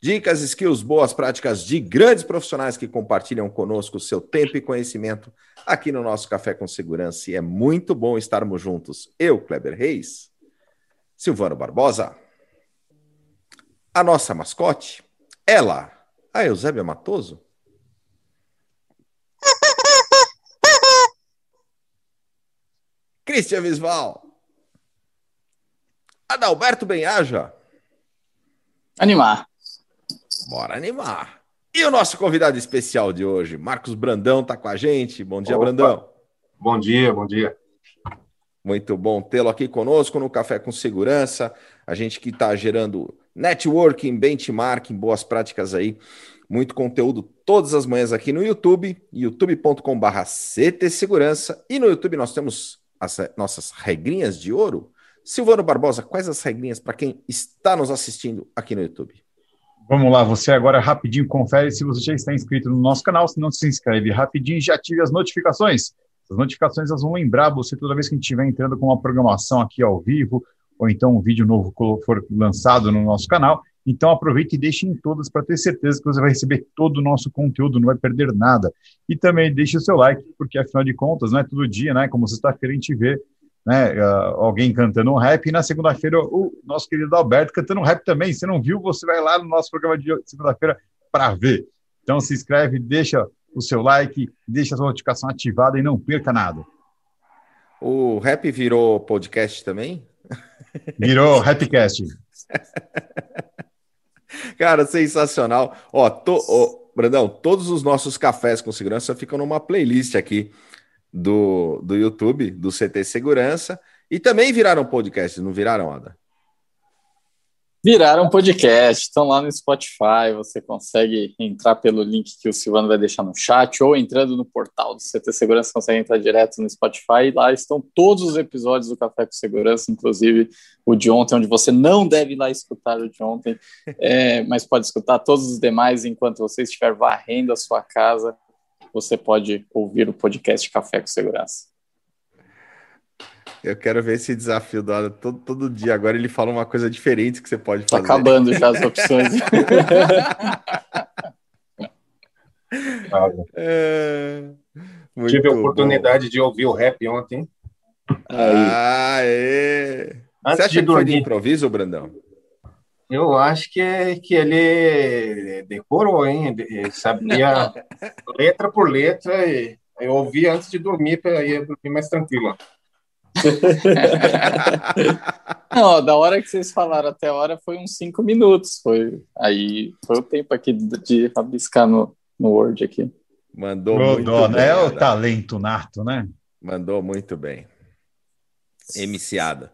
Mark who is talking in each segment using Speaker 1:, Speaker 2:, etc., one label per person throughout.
Speaker 1: dicas, skills, boas práticas de grandes profissionais que compartilham conosco o seu tempo e conhecimento aqui no nosso Café com Segurança. E é muito bom estarmos juntos. Eu, Kleber Reis, Silvano Barbosa, a nossa mascote, ela, a Eusébia Matoso. Cristian Visval. Adalberto Benhaja.
Speaker 2: Animar.
Speaker 1: Bora animar. E o nosso convidado especial de hoje, Marcos Brandão, está com a gente. Bom dia, Opa. Brandão.
Speaker 3: Bom dia, bom dia.
Speaker 1: Muito bom tê-lo aqui conosco no Café com Segurança. A gente que está gerando networking, benchmarking, boas práticas aí. Muito conteúdo todas as manhãs aqui no YouTube, youtube.com.br CT Segurança. E no YouTube nós temos as nossas regrinhas de ouro Silvano Barbosa, quais as regrinhas para quem está nos assistindo aqui no YouTube?
Speaker 3: Vamos lá, você agora rapidinho confere se você já está inscrito no nosso canal, se não se inscreve rapidinho, já ative as notificações. As notificações elas vão lembrar você toda vez que a gente estiver entrando com uma programação aqui ao vivo, ou então um vídeo novo for lançado no nosso canal. Então aproveite e deixe em todas para ter certeza que você vai receber todo o nosso conteúdo, não vai perder nada. E também deixe o seu like, porque afinal de contas, não é todo dia, né? Como você está querendo te ver né, alguém cantando um rap, e na segunda-feira o nosso querido Alberto cantando um rap também. Se não viu, você vai lá no nosso programa de segunda-feira para ver. Então se inscreve, deixa o seu like, deixa a sua notificação ativada e não perca nada.
Speaker 1: O rap virou podcast também?
Speaker 3: Virou Rapcast.
Speaker 1: Cara, sensacional. Ó, to, ó, Brandão, todos os nossos cafés com segurança ficam numa playlist aqui do, do YouTube, do CT Segurança, e também viraram podcast, não viraram, Ada?
Speaker 2: Viraram podcast, estão lá no Spotify, você consegue entrar pelo link que o Silvano vai deixar no chat, ou entrando no portal do CT Segurança, consegue entrar direto no Spotify, e lá estão todos os episódios do Café com Segurança, inclusive o de ontem, onde você não deve ir lá escutar o de ontem, é, mas pode escutar todos os demais enquanto você estiver varrendo a sua casa, você pode ouvir o podcast Café com Segurança.
Speaker 1: Eu quero ver esse desafio do todo, todo dia. Agora ele fala uma coisa diferente que você pode tá
Speaker 2: fazer. Tá acabando já as opções.
Speaker 3: é, Tive a oportunidade bom. de ouvir o rap ontem.
Speaker 1: Aê. Antes você acha de que foi de improviso, Brandão?
Speaker 3: Eu acho que, é, que ele decorou, hein? Ele sabia letra por letra. E eu ouvi antes de dormir para ir dormir mais tranquilo.
Speaker 2: Não, da hora que vocês falaram até a hora foi uns cinco minutos. Foi aí foi o tempo aqui de rabiscar no, no Word aqui.
Speaker 1: Mandou muito bem.
Speaker 3: É o talento nato, né?
Speaker 1: Mandou muito bem. MCada.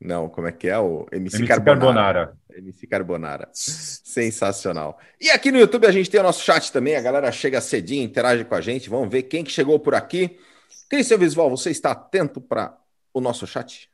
Speaker 1: Não, como é que é? O MC,
Speaker 3: MC Carbonara. Carbonara.
Speaker 1: MC Carbonara. Sensacional. E aqui no YouTube a gente tem o nosso chat também. A galera chega cedinho, interage com a gente. Vamos ver quem que chegou por aqui. Cristian Visual, você está atento para o nosso chat?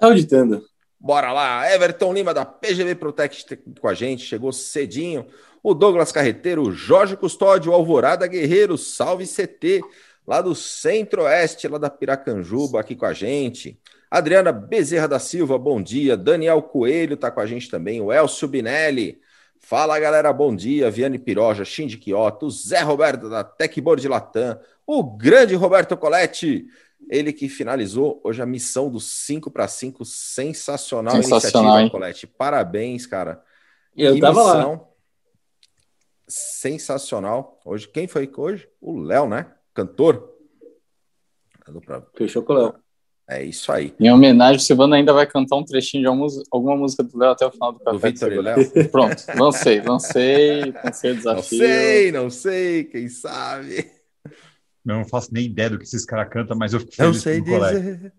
Speaker 2: Auditando.
Speaker 1: Bora lá. Everton Lima da PGB Protect com a gente. Chegou cedinho. O Douglas Carreteiro, o Jorge Custódio, o Alvorada Guerreiro, salve CT, lá do Centro-Oeste, lá da Piracanjuba, aqui com a gente. Adriana Bezerra da Silva, bom dia. Daniel Coelho está com a gente também. O Elcio Binelli. Fala, galera, bom dia. Viane Piroja, Shinji Kioto, Zé Roberto da Techboard Latam, o grande Roberto Coletti, ele que finalizou hoje a missão dos 5 para 5, sensacional, sensacional iniciativa, Coletti. Parabéns, cara.
Speaker 2: Eu que tava missão lá.
Speaker 1: sensacional. Hoje, quem foi hoje? O Léo, né? Cantor.
Speaker 2: Fechou com o Léo.
Speaker 1: É isso aí.
Speaker 2: Em homenagem, o Silvano ainda vai cantar um trechinho de alguma, alguma música do Léo até o final do café.
Speaker 1: Do Vitor e Léo?
Speaker 2: Pronto, lancei, lancei, lancei o desafio.
Speaker 1: Não sei, não sei, quem sabe.
Speaker 3: Não faço nem ideia do que esses caras cantam, mas eu fico
Speaker 1: feliz Não sei dizer.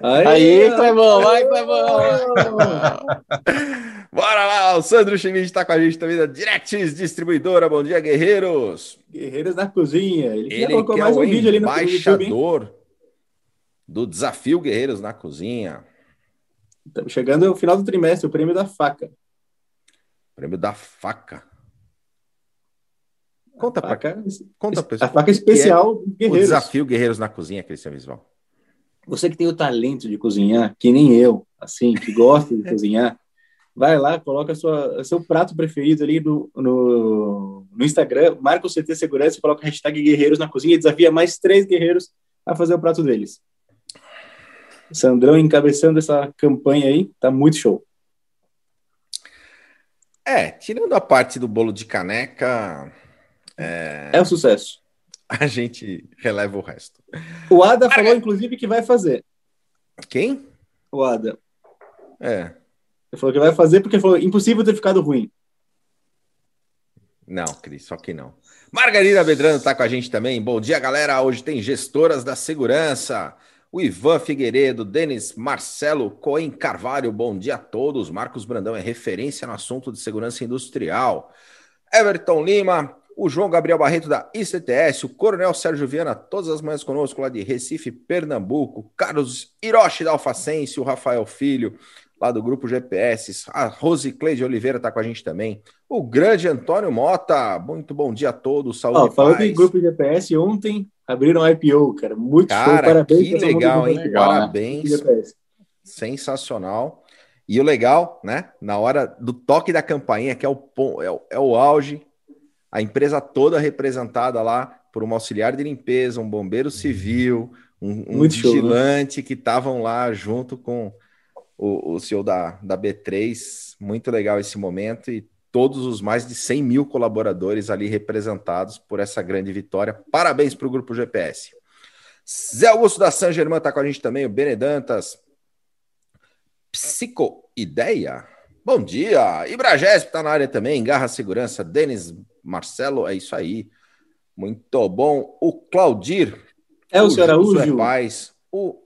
Speaker 2: Aí, Aí Clebão, vai, Clebão!
Speaker 1: Bora lá, o Sandro Schmidt está com a gente também da Directs Distribuidora. Bom dia, guerreiros.
Speaker 4: Guerreiros na cozinha.
Speaker 1: Ele, Ele colocou mais um vídeo ali no embaixador do desafio Guerreiros na Cozinha.
Speaker 4: Estamos chegando ao final do trimestre, o prêmio da faca.
Speaker 1: Prêmio da faca. Conta para cá. Conta
Speaker 4: A faca especial
Speaker 1: é Guerreiros. O desafio Guerreiros na Cozinha, Cristian Visual.
Speaker 4: Você que tem o talento de cozinhar, que nem eu, assim, que gosta de cozinhar, vai lá, coloca sua, seu prato preferido ali no, no, no Instagram, marca o CT Segurança, coloca a hashtag Guerreiros na Cozinha e desafia mais três guerreiros a fazer o prato deles. Sandrão encabeçando essa campanha aí, tá muito show.
Speaker 1: É, tirando a parte do bolo de caneca,
Speaker 4: é, é um sucesso.
Speaker 1: A gente releva o resto.
Speaker 4: O Ada falou, inclusive, que vai fazer.
Speaker 1: Quem?
Speaker 4: O Ada.
Speaker 1: É.
Speaker 4: Ele falou que vai fazer porque falou impossível ter ficado ruim.
Speaker 1: Não, Cris, só que não. Margarida Bedrano está com a gente também. Bom dia, galera. Hoje tem gestoras da segurança. O Ivan Figueiredo, Denis Marcelo Coen Carvalho, bom dia a todos. Marcos Brandão é referência no assunto de segurança industrial. Everton Lima, o João Gabriel Barreto da ICTS, o Coronel Sérgio Viana, todas as manhãs conosco lá de Recife, Pernambuco, Carlos Hiroshi da Alfacense, o Rafael Filho, lá do Grupo GPS, a Rose Cleide Oliveira está com a gente também, o grande Antônio Mota, muito bom dia a todos, saúde oh,
Speaker 4: Falando em Grupo GPS, ontem abriram IPO, cara, muito
Speaker 1: cara, show, parabéns. que legal, hein, legal, né? parabéns, né? sensacional. E o legal, né? Na hora do toque da campainha, que é o, é o, é o auge, a empresa toda representada lá por um auxiliar de limpeza, um bombeiro civil, um, um vigilante show, né? que estavam lá junto com o, o CEO da, da B3. Muito legal esse momento e todos os mais de 100 mil colaboradores ali representados por essa grande vitória. Parabéns para o Grupo GPS. Zé Augusto da San Germán está com a gente também, o Benedantas. Psicoideia. Bom dia. Ibragesp está na área também, Garra Segurança, Denis Marcelo, é isso aí. Muito bom. O Claudir.
Speaker 4: É o, senhor Araújo.
Speaker 1: Paz, o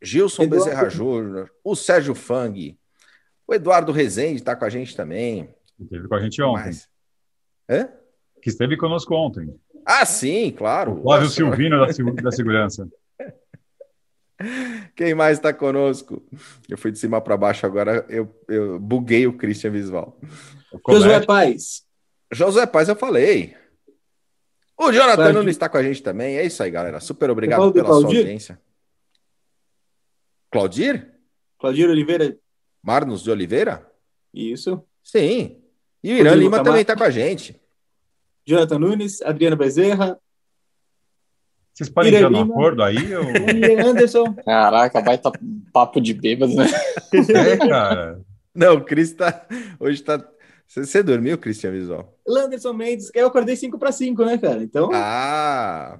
Speaker 1: Gilson Eduardo. Bezerra Júnior, o Sérgio Fang, o Eduardo Rezende está com a gente também.
Speaker 3: Esteve com a gente ontem. Mas...
Speaker 1: Hã?
Speaker 3: Que esteve conosco ontem.
Speaker 1: Ah, sim, claro.
Speaker 3: O Flávio Silvino da, da Segurança.
Speaker 1: Quem mais está conosco? Eu fui de cima para baixo agora, eu, eu buguei o Christian Visual.
Speaker 4: Josué Paz.
Speaker 1: Josué Paz, eu falei. O Jonathan Nunes está com a gente também. É isso aí, galera. Super obrigado pela sua audiência. Claudir?
Speaker 4: Claudir Oliveira.
Speaker 1: Marnos de Oliveira?
Speaker 4: Isso.
Speaker 1: Sim. E o Irã Rodrigo Lima também está com a gente.
Speaker 4: Jonathan Nunes, Adriana Bezerra.
Speaker 3: Vocês podem entrar no acordo aí? Ou...
Speaker 4: Anderson.
Speaker 2: Caraca, baita papo de bêbado, né?
Speaker 3: É, cara.
Speaker 1: Não, o Cris tá, hoje está você, dormiu, Cristian Visual?
Speaker 4: Landerson Mendes, eu acordei 5 para 5, né, cara? Então.
Speaker 1: Ah!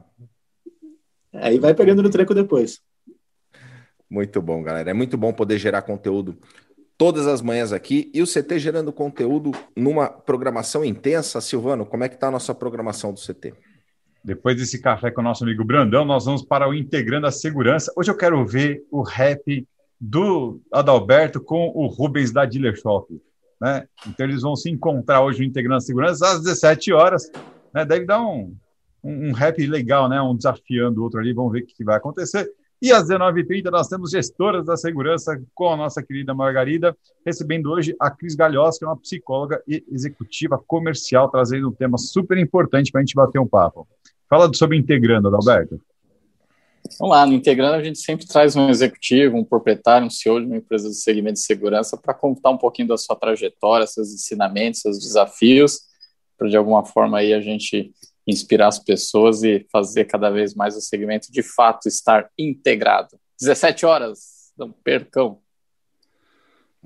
Speaker 4: Aí vai pegando no tranco depois.
Speaker 1: Muito bom, galera. É muito bom poder gerar conteúdo todas as manhãs aqui e o CT gerando conteúdo numa programação intensa. Silvano, como é que tá a nossa programação do CT?
Speaker 3: Depois desse café com o nosso amigo Brandão, nós vamos para o Integrando a Segurança. Hoje eu quero ver o rap do Adalberto com o Rubens da Dealer Shop. Né? Então eles vão se encontrar hoje no Integrando a Segurança às 17 horas. Né? Deve dar um, um, um rap legal, né? um desafiando o outro ali. Vamos ver o que vai acontecer. E às 19h30 nós temos gestoras da segurança com a nossa querida Margarida, recebendo hoje a Cris Galhós, que é uma psicóloga e executiva comercial, trazendo um tema super importante para a gente bater um papo. Fala sobre integrando, Adalberto.
Speaker 2: Vamos lá, no Integrando a gente sempre traz um executivo, um proprietário, um CEO de uma empresa de segmento de segurança para contar um pouquinho da sua trajetória, seus ensinamentos, seus desafios, para de alguma forma aí a gente inspirar as pessoas e fazer cada vez mais o segmento de fato estar integrado. 17 horas, não percam.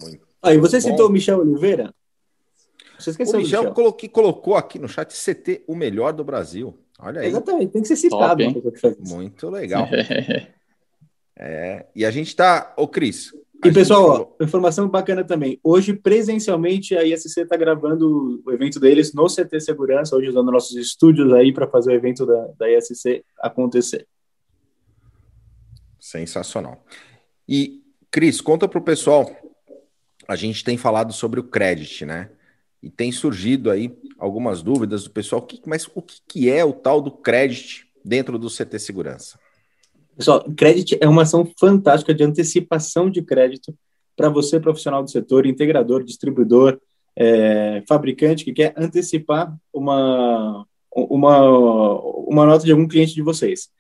Speaker 4: Muito Aí você bom. citou o Michel Oliveira?
Speaker 1: Você esqueceu o Michel, Michel. Coloquei, colocou aqui no chat CT o melhor do Brasil. Olha aí.
Speaker 4: Exatamente, tem que ser citado. Top,
Speaker 1: Muito legal. é, e a gente está. Ô, Cris.
Speaker 4: E, pessoal, ó, informação bacana também. Hoje, presencialmente, a ISC está gravando o evento deles no CT Segurança, hoje usando nossos estúdios aí para fazer o evento da, da ISC acontecer.
Speaker 1: Sensacional. E, Cris, conta para o pessoal a gente tem falado sobre o crédito, né? E tem surgido aí algumas dúvidas do pessoal, mas o que é o tal do crédito dentro do CT Segurança?
Speaker 4: Pessoal, crédito é uma ação fantástica de antecipação de crédito para você, profissional do setor, integrador, distribuidor, é, fabricante que quer antecipar uma, uma, uma nota de algum cliente de vocês.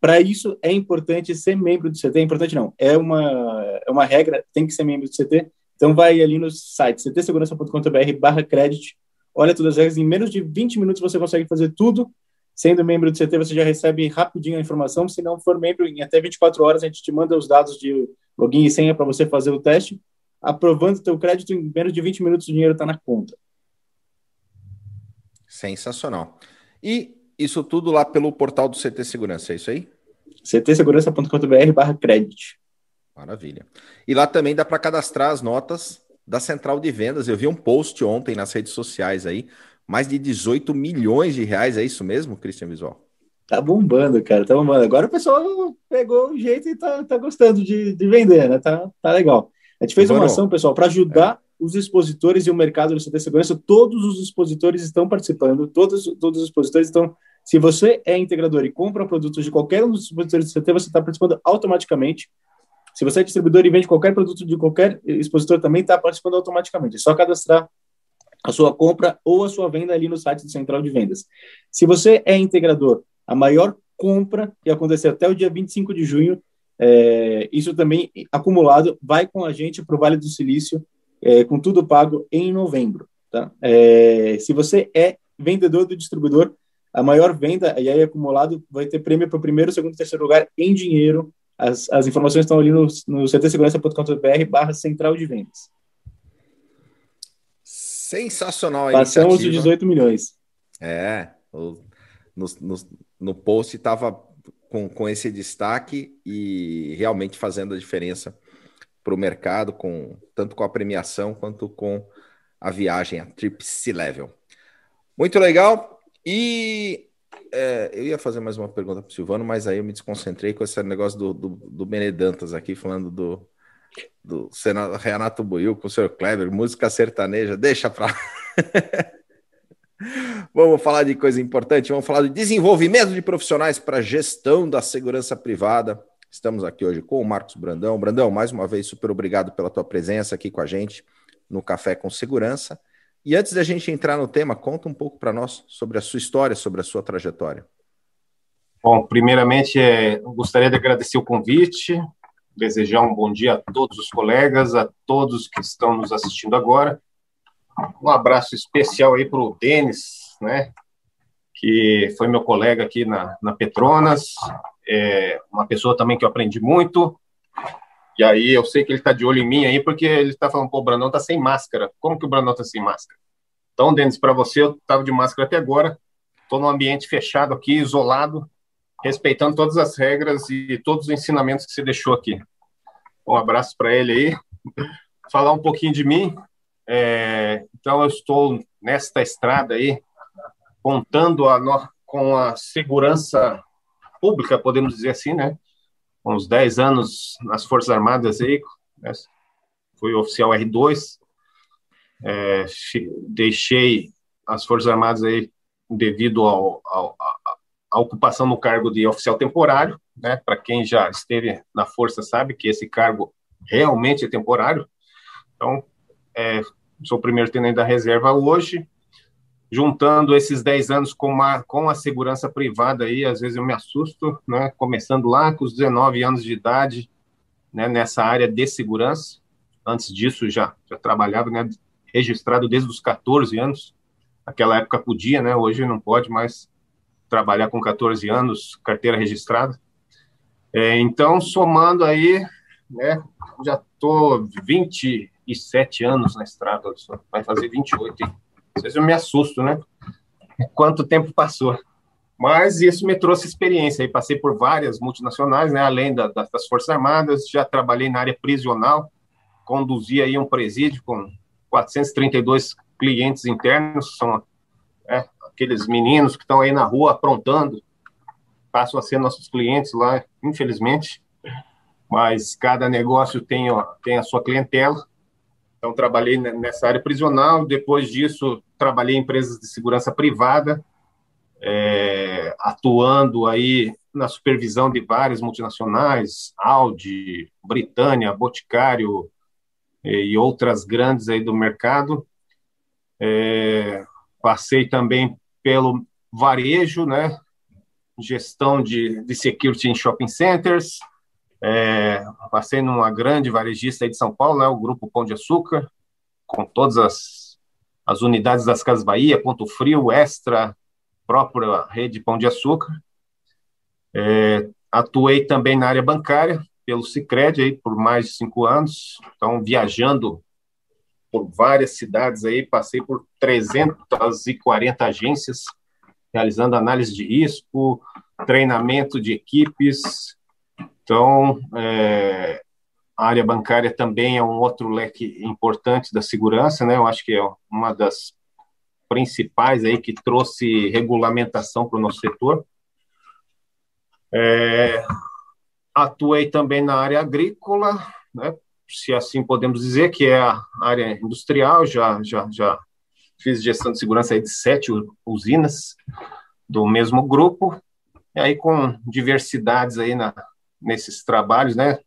Speaker 4: Para isso, é importante ser membro do CT. É importante não, é uma, é uma regra, tem que ser membro do CT. Então, vai ali no site ctsegurança.com.br barra crédito, olha todas as regras, em menos de 20 minutos você consegue fazer tudo. Sendo membro do CT, você já recebe rapidinho a informação. Se não for membro, em até 24 horas a gente te manda os dados de login e senha para você fazer o teste. Aprovando o teu crédito, em menos de 20 minutos o dinheiro está na conta.
Speaker 1: Sensacional. E isso tudo lá pelo portal do CT Segurança, é isso aí?
Speaker 4: ctsegurança.com.br barra crédito.
Speaker 1: Maravilha. E lá também dá para cadastrar as notas da central de vendas. Eu vi um post ontem nas redes sociais aí, mais de 18 milhões de reais, é isso mesmo, Christian Visual?
Speaker 4: Tá bombando, cara, tá bombando. Agora o pessoal pegou o jeito e tá, tá gostando de, de vender, né? Tá, tá legal. A gente fez uma ação, pessoal, para ajudar é. os expositores e o mercado de CT Segurança. Todos os expositores estão participando, todos, todos os expositores estão. Se você é integrador e compra produtos de qualquer um dos expositores do CT, você está participando automaticamente. Se você é distribuidor e vende qualquer produto de qualquer expositor, também está participando automaticamente. É só cadastrar a sua compra ou a sua venda ali no site do Central de Vendas. Se você é integrador, a maior compra que aconteceu até o dia 25 de junho, é, isso também acumulado vai com a gente para o Vale do Silício, é, com tudo pago em novembro. Tá? É, se você é vendedor do distribuidor, a maior venda e aí acumulado vai ter prêmio para o primeiro, segundo e terceiro lugar em dinheiro as, as informações estão ali no, no ctsegurança.com.br barra central de vendas.
Speaker 1: Sensacional a
Speaker 4: Passamos de 18 milhões.
Speaker 1: É, no, no, no post estava com, com esse destaque e realmente fazendo a diferença para o mercado, com, tanto com a premiação quanto com a viagem, a Trip C-Level. Muito legal. E é, eu ia fazer mais uma pergunta para o Silvano, mas aí eu me desconcentrei com esse negócio do, do, do Benedantas aqui, falando do, do Senado, Renato Buiu com o Sr. Kleber, música sertaneja, deixa para. vamos falar de coisa importante, vamos falar de desenvolvimento de profissionais para gestão da segurança privada. Estamos aqui hoje com o Marcos Brandão. Brandão, mais uma vez, super obrigado pela tua presença aqui com a gente no Café com Segurança. E antes da gente entrar no tema, conta um pouco para nós sobre a sua história, sobre a sua trajetória.
Speaker 5: Bom, primeiramente, é, gostaria de agradecer o convite, desejar um bom dia a todos os colegas, a todos que estão nos assistindo agora. Um abraço especial aí para o Denis, né, que foi meu colega aqui na, na Petronas, é uma pessoa também que eu aprendi muito, e aí eu sei que ele está de olho em mim aí, porque ele está falando, pô, o Brandão está sem máscara. Como que o Brandão está sem máscara? Então, Denis, para você, eu estava de máscara até agora. Estou num ambiente fechado aqui, isolado, respeitando todas as regras e todos os ensinamentos que você deixou aqui. Um abraço para ele aí. Falar um pouquinho de mim. É, então, eu estou nesta estrada aí, contando a, com a segurança pública, podemos dizer assim, né? uns 10 anos nas Forças Armadas aí, né? fui oficial R2, é, deixei as Forças Armadas aí devido ao, ao, à ocupação no cargo de oficial temporário, né? Para quem já esteve na Força sabe que esse cargo realmente é temporário. Então, é, sou primeiro tenente da reserva hoje, juntando esses 10 anos com, uma, com a segurança privada aí, às vezes eu me assusto, né? Começando lá com os 19 anos de idade, né? Nessa área de segurança. Antes disso já, já trabalhava, né? Registrado desde os 14 anos. Naquela época podia, né? Hoje não pode mais trabalhar com 14 anos, carteira registrada. É, então, somando aí, né? Já tô 27 anos na estrada, vai fazer 28 às vezes eu me assusto, né? Quanto tempo passou. Mas isso me trouxe experiência. Aí passei por várias multinacionais, né? Além da, das Forças Armadas, já trabalhei na área prisional, conduzi aí um presídio com 432 clientes internos, são é, aqueles meninos que estão aí na rua aprontando, passam a ser nossos clientes lá, infelizmente. Mas cada negócio tem, ó, tem a sua clientela. Então, trabalhei nessa área prisional. Depois disso, trabalhei em empresas de segurança privada, é, atuando aí na supervisão de várias multinacionais, Audi, Britânia, Boticário e outras grandes aí do mercado. É, passei também pelo varejo, né? Gestão de, de security em shopping centers, é, passei numa grande varejista de São Paulo, né, o Grupo Pão de Açúcar, com todas as, as unidades das Casas Bahia, Ponto Frio, Extra, própria rede Pão de Açúcar. É, atuei também na área bancária, pelo Cicred, aí, por mais de cinco anos, então viajando por várias cidades aí, passei por 340 agências, realizando análise de risco, treinamento de equipes, então, é, a área bancária também é um outro leque importante da segurança, né? Eu acho que é uma das principais aí que trouxe regulamentação para o nosso setor. É, atuei também na área agrícola, né? Se assim podemos dizer, que é a área industrial. Já, já, já fiz gestão de segurança de sete usinas do mesmo grupo, e aí com diversidades aí na, nesses trabalhos, né?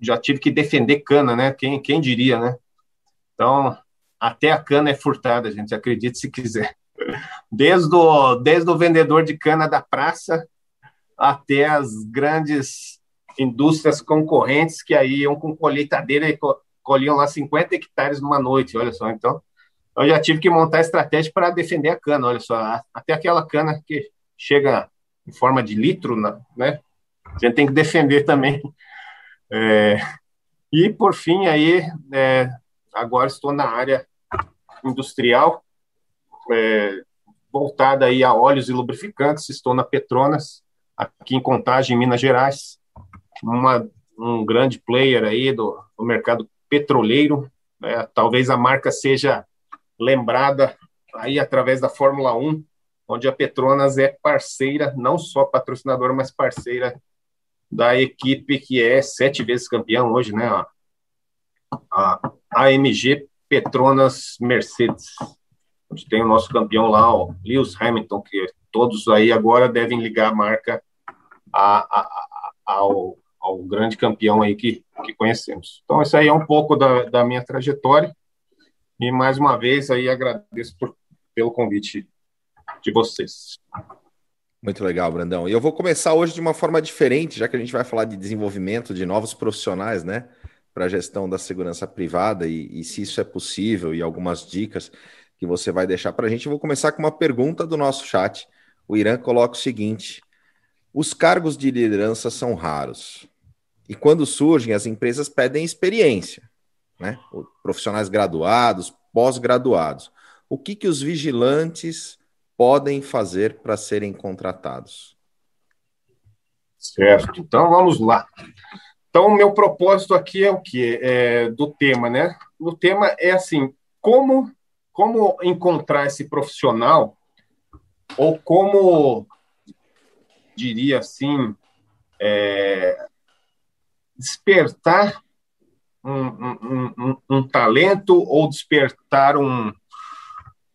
Speaker 5: Já tive que defender cana, né? Quem, quem diria, né? Então, até a cana é furtada, gente, acredite se quiser. Desde o, desde o vendedor de cana da praça até as grandes indústrias concorrentes que aí iam com colheitadeira e colhiam lá 50 hectares numa noite, olha só. Então, eu já tive que montar estratégia para defender a cana, olha só. Até aquela cana que chega em forma de litro, né? a gente tem que defender também. É, e, por fim, aí, é, agora estou na área industrial, é, voltada aí a óleos e lubrificantes, estou na Petronas, aqui em Contagem, Minas Gerais, uma, um grande player aí do, do mercado petroleiro, né? talvez a marca seja lembrada aí através da Fórmula 1, onde a Petronas é parceira, não só patrocinadora, mas parceira da equipe que é sete vezes campeão hoje, né? A, AMG Petronas Mercedes. A gente tem o nosso campeão lá, o Lewis Hamilton, que todos aí agora devem ligar a marca a, a, ao, ao grande campeão aí que, que conhecemos. Então, isso aí é um pouco da, da minha trajetória. E mais uma vez aí agradeço por, pelo convite de vocês.
Speaker 1: Muito legal, Brandão. E eu vou começar hoje de uma forma diferente, já que a gente vai falar de desenvolvimento de novos profissionais, né, para a gestão da segurança privada e, e, se isso é possível e algumas dicas que você vai deixar para a gente. Eu vou começar com uma pergunta do nosso chat. O Irã coloca o seguinte: os cargos de liderança são raros e quando surgem, as empresas pedem experiência, né? Profissionais graduados, pós-graduados. O que que os vigilantes podem fazer para serem contratados?
Speaker 5: Certo. Então vamos lá. Então meu propósito aqui é o que é, do tema, né? O tema é assim, como como encontrar esse profissional ou como diria assim é, despertar um, um, um, um, talento ou despertar um,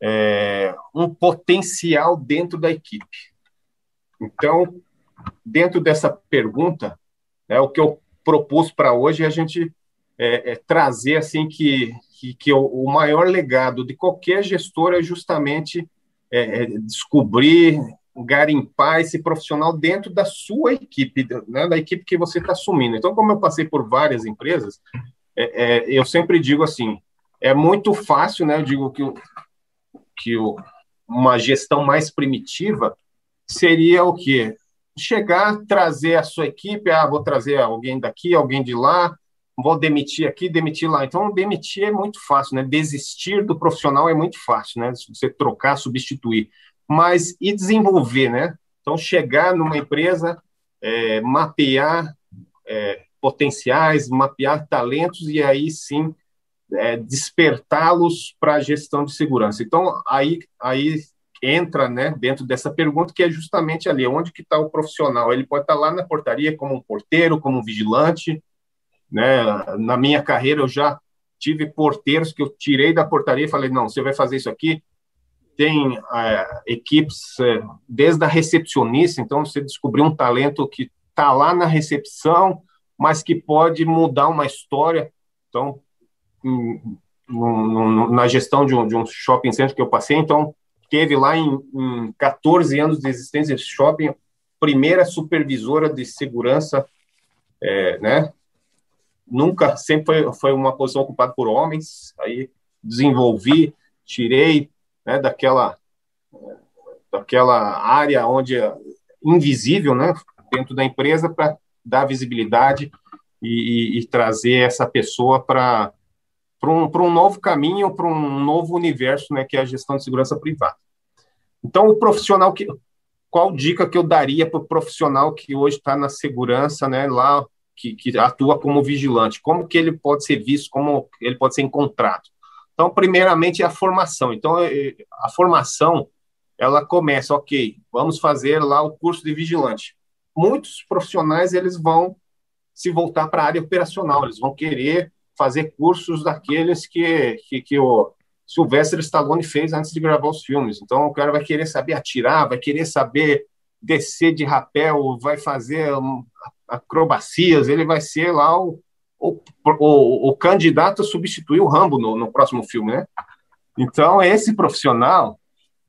Speaker 5: é, um potencial dentro da equipe. Então, dentro dessa pergunta, né, o que eu propus para hoje é a gente é, é, trazer assim que, que, que o, maior legado de qualquer gestor é justamente é, é descobrir, garimpar esse profissional dentro da sua equipe, né, da equipe que você está assumindo. Então, como eu passei por várias empresas, é, é, eu sempre digo assim, é muito fácil, né? Eu digo que que o, uma gestão mais primitiva seria o quê? Chegar, trazer a sua equipe, ah, vou trazer alguém daqui, alguém de lá, vou demitir aqui, demitir lá. Então, demitir é muito fácil, né? Desistir do profissional é muito fácil, né? Você trocar, substituir. Mas e desenvolver, né? Então, chegar numa empresa, é, mapear é, potenciais, mapear talentos e aí sim é, despertá-los para a gestão de segurança. Então, aí, aí entra né, dentro dessa pergunta, que é justamente ali, onde que está o profissional? Ele pode estar tá lá na portaria como um porteiro, como um vigilante. Né? Na minha carreira, eu já tive porteiros que eu tirei da portaria e falei, não, você vai fazer isso aqui. Tem é, equipes, é, desde a recepcionista, então você descobriu um talento que está lá na recepção, mas que pode mudar uma história. Então, na gestão de um, de um shopping center que eu passei, então, teve lá em, em 14 anos de existência de shopping, primeira supervisora de segurança, é, né? Nunca, sempre foi, foi uma posição ocupada por homens, aí desenvolvi, tirei né, daquela, daquela área onde é invisível, né, dentro da empresa para dar visibilidade e, e, e, trazer essa pessoa para um, um novo caminho, para um novo universo, né, que é a gestão de segurança privada. Então, o profissional que. Qual dica que eu daria para o profissional que hoje está na segurança, né, lá, que, que atua como vigilante? Como que ele pode ser visto, como ele pode ser encontrado? Então, primeiramente, é a formação. Então, é, é, a formação, ela começa, ok, vamos fazer lá o curso de vigilante. Muitos profissionais, eles vão se voltar para a área operacional, eles vão querer fazer cursos daqueles que, que, que o Sylvester Stallone fez antes de gravar os filmes. Então, o cara vai querer saber atirar, vai querer saber descer de rapel, vai fazer acrobacias, ele vai ser lá o, o, o, o candidato substituir o Rambo no, no, próximo filme, né? Então, esse profissional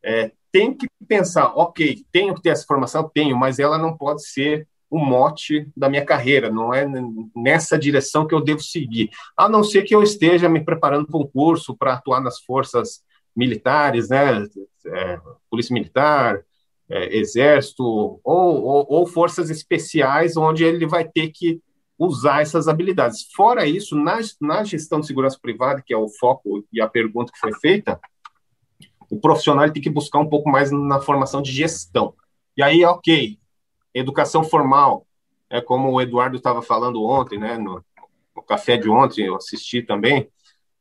Speaker 5: é, tem que pensar, ok, tenho que ter essa formação? Tenho, mas ela não pode ser o mote da minha carreira, não é nessa direção que eu devo seguir, a não ser que eu esteja me preparando para um curso para atuar nas forças militares, né, é, polícia militar, é, exército ou, ou, ou, forças especiais, onde ele vai ter que usar essas habilidades. Fora isso, na, na gestão de segurança privada, que é o foco e a pergunta que foi feita, o profissional tem que buscar um pouco mais na formação de gestão. E aí, ok, educação formal, é como o Eduardo estava falando ontem, né, no, no, café de ontem, eu assisti também,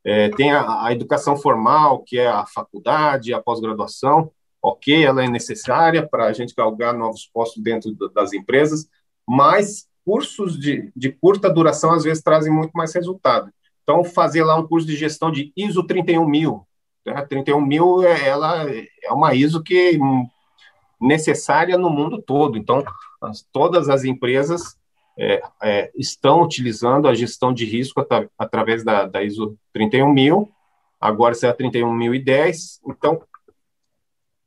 Speaker 5: é, tem a, a, educação formal, que é a faculdade, a pós-graduação, ok, ela é necessária para a gente galgar novos postos dentro das empresas, mas cursos de, de curta duração, às vezes, trazem muito mais resultado. Então, fazer lá um curso de gestão de ISO 31000, né? 31000 é, ela é uma ISO que necessária no mundo todo. Então, as, todas as empresas é, é, estão utilizando a gestão de risco at através da, da ISO 31000, agora será 31010. Então,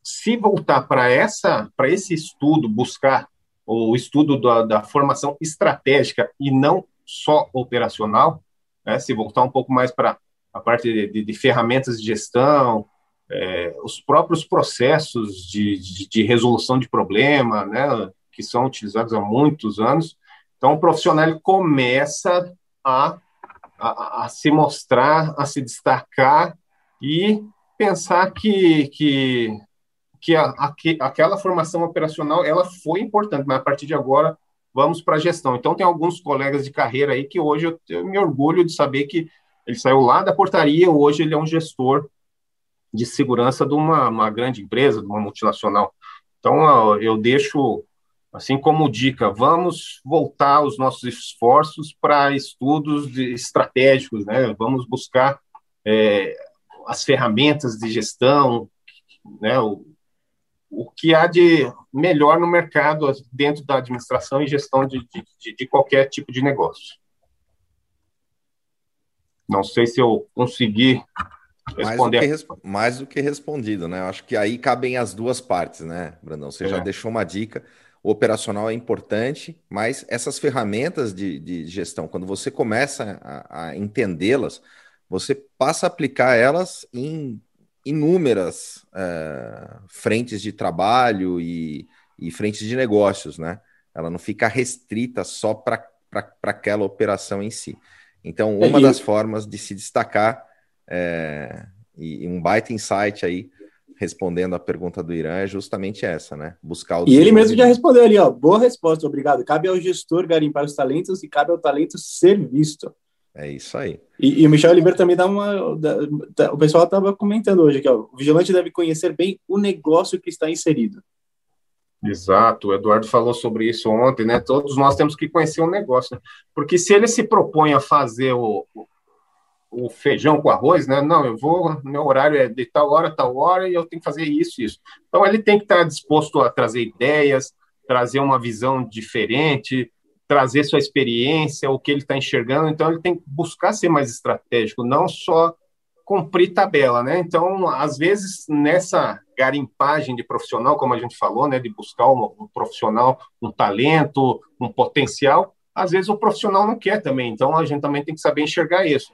Speaker 5: se voltar para essa, para esse estudo, buscar o estudo da, da, formação estratégica e não só operacional, né, se voltar um pouco mais para a parte de, de, ferramentas de gestão, é, os próprios processos de, de, de, resolução de problema, né, que são utilizados há muitos anos. Então, o profissional começa a, a, a se mostrar, a se destacar e pensar que, que, que, a, a, que aquela formação operacional ela foi importante, mas a partir de agora vamos para a gestão. Então, tem alguns colegas de carreira aí que hoje eu, eu me orgulho de saber que ele saiu lá da portaria, hoje ele é um gestor de segurança de uma, uma grande empresa, de uma multinacional. Então, eu deixo, assim como dica, vamos voltar os nossos esforços para estudos de, estratégicos, né? Vamos buscar é, as ferramentas de gestão, né? O, o que há de melhor no mercado dentro da administração e gestão de, de, de qualquer tipo de negócio. Não sei se eu consegui
Speaker 1: mais do, que, mais do que respondido, né? Acho que aí cabem as duas partes, né, Brandão? Você é. já deixou uma dica. O operacional é importante, mas essas ferramentas de, de gestão, quando você começa a, a entendê-las, você passa a aplicar elas em inúmeras é, frentes de trabalho e, e frentes de negócios, né? Ela não fica restrita só para aquela operação em si. Então, uma é, das formas de se destacar é, e, e, um baita insight aí, respondendo a pergunta do Irã, é justamente essa, né? Buscar o.
Speaker 4: E ele mesmo já respondeu ali, ó. Boa resposta, obrigado. Cabe ao gestor garimpar os talentos e cabe ao talento ser visto.
Speaker 1: É isso aí.
Speaker 4: E, e o Michel Oliveira também dá uma. Dá, o pessoal estava comentando hoje aqui, ó. O vigilante deve conhecer bem o negócio que está inserido.
Speaker 5: Exato, o Eduardo falou sobre isso ontem, né? Todos nós temos que conhecer o um negócio, né? porque se ele se propõe a fazer o, o feijão com arroz, né? Não, eu vou, meu horário é de tal hora, tal hora, e eu tenho que fazer isso, isso. Então, ele tem que estar disposto a trazer ideias, trazer uma visão diferente, trazer sua experiência, o que ele está enxergando. Então, ele tem que buscar ser mais estratégico, não só cumprir tabela, né? Então, às vezes, nessa garimpagem de profissional, como a gente falou, né, de buscar um, um profissional, um talento, um potencial, às vezes o profissional não quer também. Então, a gente também tem que saber enxergar isso.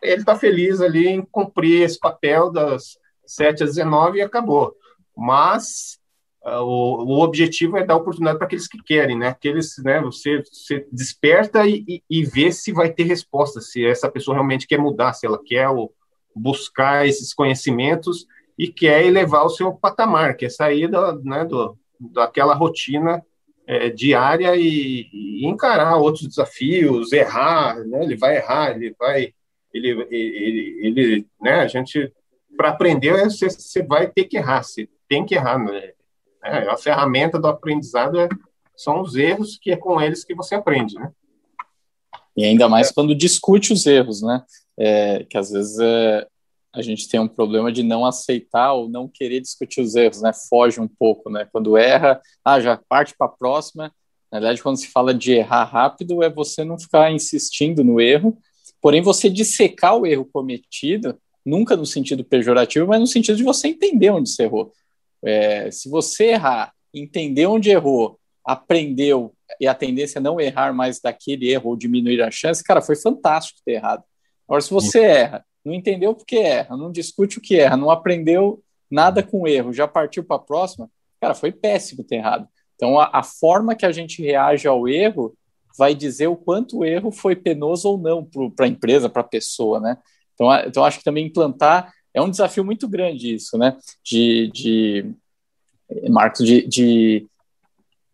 Speaker 5: Ele está feliz ali em cumprir esse papel das 7 às 19 e acabou. Mas o, o, objetivo é dar oportunidade para aqueles que querem, né? Aqueles, né? Você, você desperta e, e, e vê se vai ter resposta, se essa pessoa realmente quer mudar, se ela quer buscar esses conhecimentos e quer elevar o seu patamar, quer sair da, né, do, daquela rotina é, diária e, e, encarar outros desafios, errar, né? Ele vai errar, ele vai, ele, ele, ele né? A gente para aprender você, você vai ter que errar, você tem que errar, né? É, a ferramenta do aprendizado é, são os erros que é com eles que você aprende, né?
Speaker 2: E ainda mais quando discute os erros, né? É, que às vezes é, a gente tem um problema de não aceitar ou não querer discutir os erros, né? Foge um pouco, né? Quando erra, ah, já parte para a próxima. Na verdade, quando se fala de errar rápido, é você não ficar insistindo no erro, porém você dissecar o erro cometido, nunca no sentido pejorativo, mas no sentido de você entender onde você errou. É, se você errar, entender onde errou, aprendeu e a tendência é não errar mais daquele erro ou diminuir a chance, cara, foi fantástico ter errado. Agora, se você erra, não entendeu porque erra, não discute o que erra, não aprendeu nada com o erro, já partiu para a próxima, cara, foi péssimo ter errado. Então, a, a, forma que a gente reage ao erro vai dizer o quanto o erro foi penoso ou não para a empresa, para a pessoa, né? Então, a, então, acho que também implantar é um desafio muito grande isso, né? De, de Marcos, de, de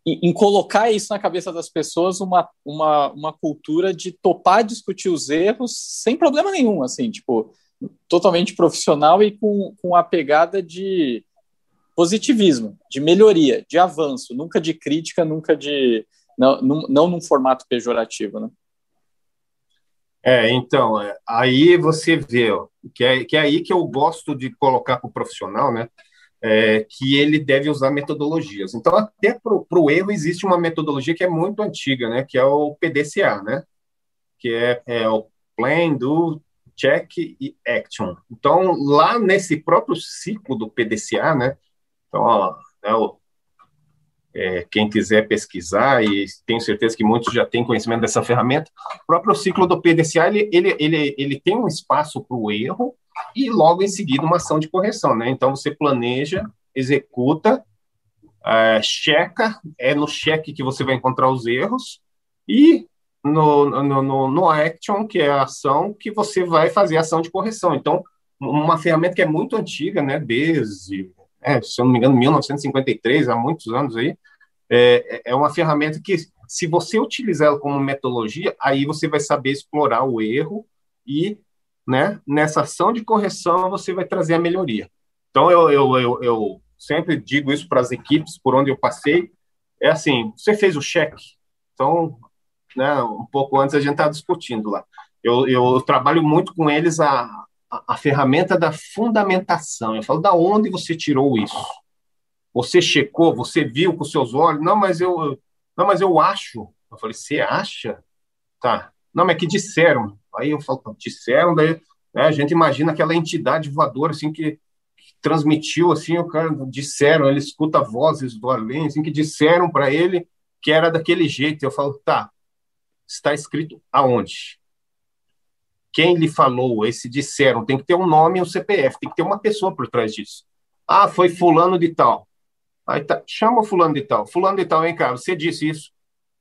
Speaker 2: em colocar isso na cabeça das pessoas uma, uma, uma cultura de topar discutir os erros sem problema nenhum, assim, tipo, totalmente profissional e com, com a pegada de positivismo, de melhoria, de avanço, nunca de crítica, nunca de. Não, não, não num formato pejorativo, né?
Speaker 5: É, então, é, aí você vê, ó, que, é, que é aí que eu gosto de colocar para o profissional, né? é, que ele deve usar metodologias. Então, até para o erro existe uma metodologia que é muito antiga, né, que é o PDCA, né, que é, é o Plan, Do, Check e Action. Então, lá nesse próprio ciclo do PDCA, né, então, ó, é o, é, quem quiser pesquisar, e tenho certeza que muitos já têm conhecimento dessa ferramenta, o próprio ciclo do PDCA, ele, ele, ele, ele tem um espaço para o erro, e logo em seguida uma ação de correção, né? Então você planeja, executa, uh, checa, é no cheque que você vai encontrar os erros e no, no, no, no action, que é a ação, que você vai fazer a ação de correção. Então, uma ferramenta que é muito antiga, né? Desde, é, se eu não me engano, 1953, há muitos anos aí, é, é uma ferramenta que, se você utilizar ela como metodologia, aí você vai saber explorar o erro e né, nessa ação de correção você vai trazer a melhoria. Então, eu, eu, eu, eu sempre digo isso para as equipes por onde eu passei, é assim, você fez o cheque, então, né, um pouco antes a gente estava discutindo lá, eu, eu trabalho muito com eles a, a, ferramenta da fundamentação, eu falo, da onde você tirou isso? Você checou, você viu com seus olhos? Não, mas eu, não, mas eu acho. Eu falei, você acha? Tá. Não, mas é que disseram. Aí eu falo, disseram, daí né, a gente imagina aquela entidade voadora, assim, que, que, transmitiu, assim, o cara, disseram, ele escuta vozes do além, assim, que disseram para ele que era daquele jeito. Eu falo, tá, está escrito aonde? Quem lhe falou, esse disseram, tem que ter um nome e um CPF, tem que ter uma pessoa por trás disso. Ah, foi fulano de tal. Aí tá, chama fulano de tal. Fulano de tal, hein, cara, você disse isso.